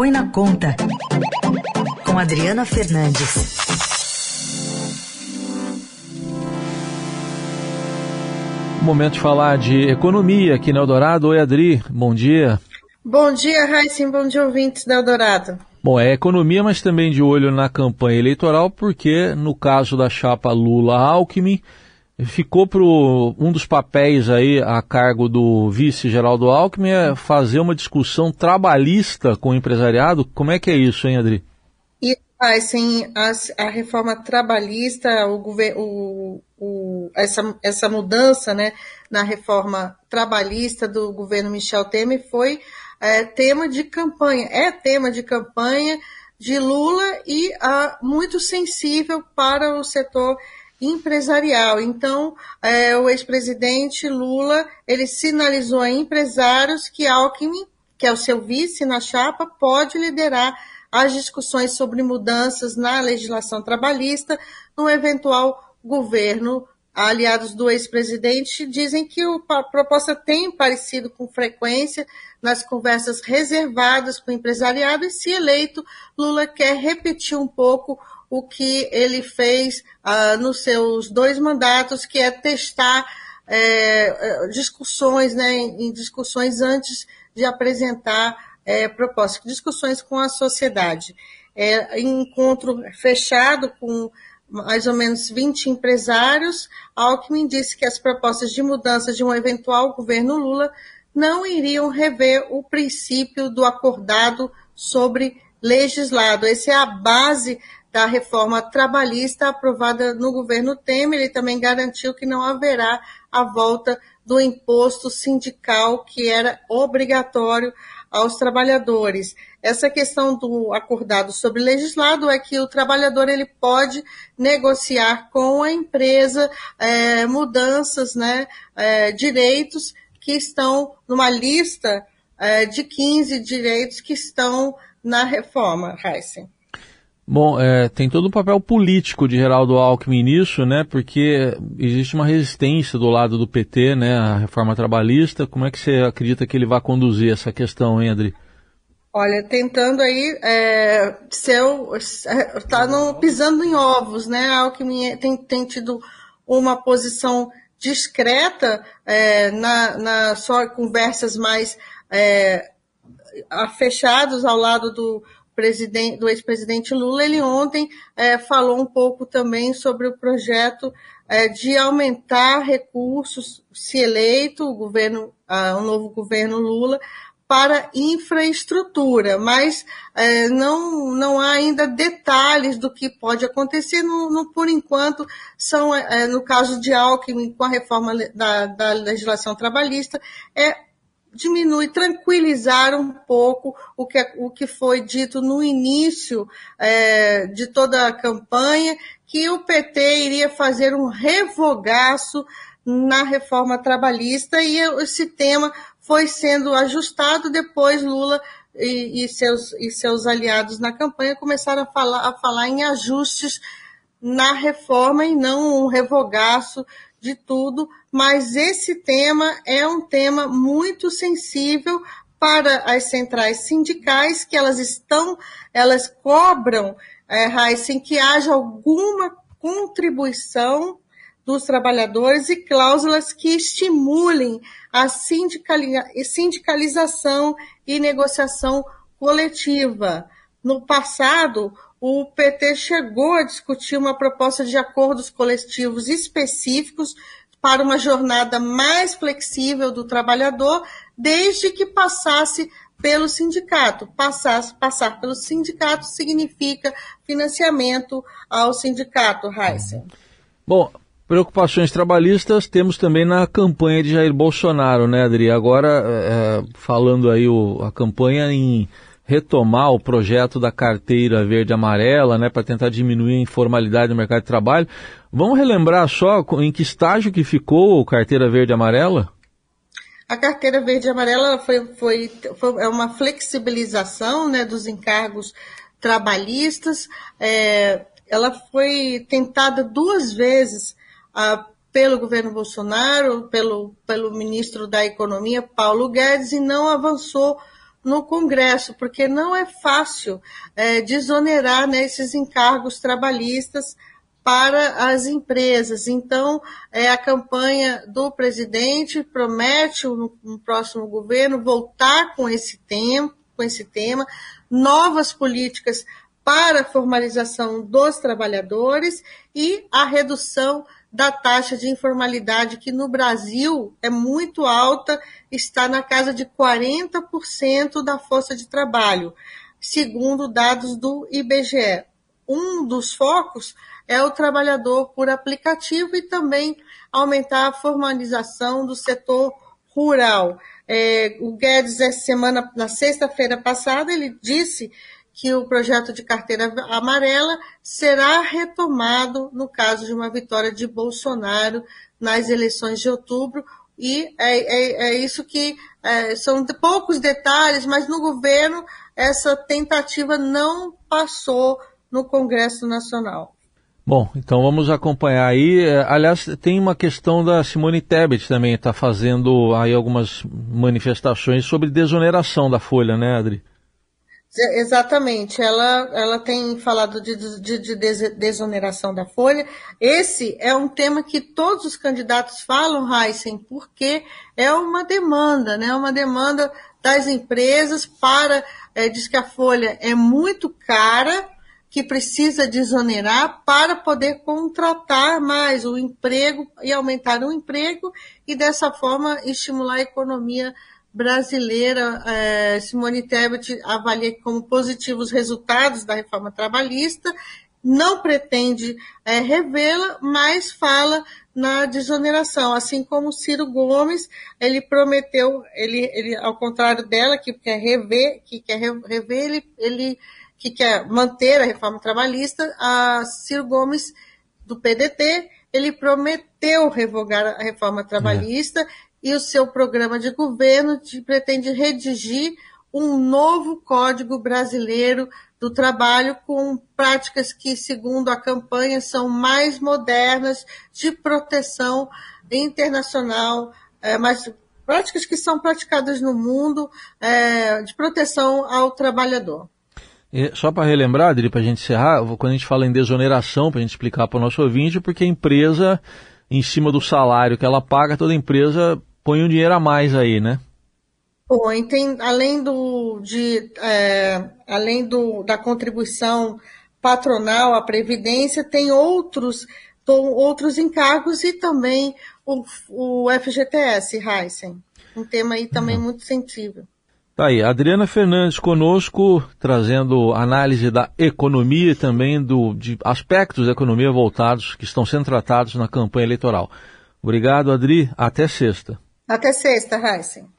Põe na Conta, com Adriana Fernandes. Momento de falar de economia aqui no Eldorado. Oi, Adri, bom dia. Bom dia, Raíssen, bom dia, ouvintes da Eldorado. Bom, é economia, mas também de olho na campanha eleitoral, porque no caso da chapa Lula-Alckmin, ficou para um dos papéis aí a cargo do vice-geraldo Alckmin é fazer uma discussão trabalhista com o empresariado. Como é que é isso, hein, Adri? E assim, a, a reforma trabalhista, o, o, o, essa, essa mudança né, na reforma trabalhista do governo Michel Temer foi é, tema de campanha, é tema de campanha de Lula e ah, muito sensível para o setor empresarial. Então, é, o ex-presidente Lula, ele sinalizou a empresários que Alckmin, que é o seu vice na chapa, pode liderar as discussões sobre mudanças na legislação trabalhista no eventual governo. Aliados do ex-presidente dizem que a proposta tem parecido com frequência nas conversas reservadas com o empresariado e, se eleito, Lula quer repetir um pouco o que ele fez ah, nos seus dois mandatos, que é testar é, discussões, né, em discussões antes de apresentar é, propostas, discussões com a sociedade. É, encontro fechado com mais ou menos 20 empresários, Alckmin disse que as propostas de mudança de um eventual governo Lula não iriam rever o princípio do acordado sobre legislado. Essa é a base da reforma trabalhista aprovada no governo Temer. Ele também garantiu que não haverá a volta do imposto sindical que era obrigatório aos trabalhadores. Essa questão do acordado sobre legislado é que o trabalhador ele pode negociar com a empresa é, mudanças, né, é, direitos que estão numa lista é, de 15 direitos que estão na reforma, Heisen. Bom, é, tem todo um papel político de Geraldo Alckmin nisso, né? Porque existe uma resistência do lado do PT, né? A reforma trabalhista. Como é que você acredita que ele vai conduzir essa questão, hein? Olha, tentando aí é, ser, tá no, pisando em ovos, né? Alckmin tem, tem tido uma posição discreta é, na, na só conversas mais é, fechados ao lado do do ex-presidente Lula, ele ontem é, falou um pouco também sobre o projeto é, de aumentar recursos, se eleito o governo, uh, o novo governo Lula, para infraestrutura, mas é, não, não há ainda detalhes do que pode acontecer, no, no por enquanto, são, é, no caso de Alckmin, com a reforma da, da legislação trabalhista, é diminui, tranquilizar um pouco o que, o que foi dito no início é, de toda a campanha, que o PT iria fazer um revogaço na reforma trabalhista e esse tema foi sendo ajustado, depois Lula e, e, seus, e seus aliados na campanha começaram a falar, a falar em ajustes na reforma e não um revogaço de tudo, mas esse tema é um tema muito sensível para as centrais sindicais, que elas estão, elas cobram, é, Heisen, que haja alguma contribuição dos trabalhadores e cláusulas que estimulem a sindicalização e negociação coletiva. No passado, o PT chegou a discutir uma proposta de acordos coletivos específicos para uma jornada mais flexível do trabalhador, desde que passasse pelo sindicato. Passar, passar pelo sindicato significa financiamento ao sindicato, Heisen. Bom, preocupações trabalhistas temos também na campanha de Jair Bolsonaro, né, Adri? Agora, é, falando aí o, a campanha em retomar o projeto da carteira verde amarela, né, para tentar diminuir a informalidade no mercado de trabalho. Vamos relembrar só em que estágio que ficou a carteira verde amarela? A carteira verde amarela foi, foi, foi é uma flexibilização né, dos encargos trabalhistas. É, ela foi tentada duas vezes pelo governo Bolsonaro, pelo, pelo ministro da Economia, Paulo Guedes, e não avançou no Congresso, porque não é fácil é, desonerar né, esses encargos trabalhistas para as empresas. Então, é, a campanha do presidente promete no, próximo governo voltar com esse tema, com esse tema, novas políticas para a formalização dos trabalhadores e a redução da taxa de informalidade, que no Brasil é muito alta, está na casa de 40% da força de trabalho, segundo dados do IBGE. Um dos focos é o trabalhador por aplicativo e também aumentar a formalização do setor rural. É, o Guedes, essa semana, na sexta-feira passada, ele disse que o projeto de carteira amarela será retomado no caso de uma vitória de Bolsonaro nas eleições de outubro. E é, é, é isso que é, são poucos detalhes, mas no governo essa tentativa não passou no Congresso Nacional. Bom, então vamos acompanhar aí. É, aliás, tem uma questão da Simone Tebet também, está fazendo aí algumas manifestações sobre desoneração da Folha, né, Adri? Exatamente, ela, ela tem falado de, de, de, desoneração da folha. Esse é um tema que todos os candidatos falam, Heisen, porque é uma demanda, né? Uma demanda das empresas para, é, diz que a folha é muito cara, que precisa desonerar para poder contratar mais o emprego e aumentar o emprego e dessa forma estimular a economia brasileira, é, Simone Tebet avalia como positivos os resultados da reforma trabalhista, não pretende é, revê-la, mas fala na desoneração, assim como Ciro Gomes, ele prometeu, ele, ele ao contrário dela, que quer rever, que quer rever, ele, ele que quer manter a reforma trabalhista, a Ciro Gomes do PDT, ele prometeu revogar a reforma trabalhista é e o seu programa de governo pretende redigir um novo Código Brasileiro do Trabalho com práticas que, segundo a campanha, são mais modernas de proteção internacional, é, mas práticas que são praticadas no mundo é, de proteção ao trabalhador. E só para relembrar, Adri, para a gente encerrar, quando a gente fala em desoneração, para a gente explicar para o nosso ouvinte, porque a empresa, em cima do salário que ela paga, toda empresa põe um dinheiro a mais aí, né? Põe, tem, além do, de, é, além do, da contribuição patronal à Previdência, tem outros, outros encargos e também o, o FGTS, Heisen. Um tema aí também uhum. muito sensível. Tá aí, Adriana Fernandes conosco, trazendo análise da economia e também do, de aspectos da economia voltados que estão sendo tratados na campanha eleitoral. Obrigado, Adri. Até sexta. Até sexta, Heisen.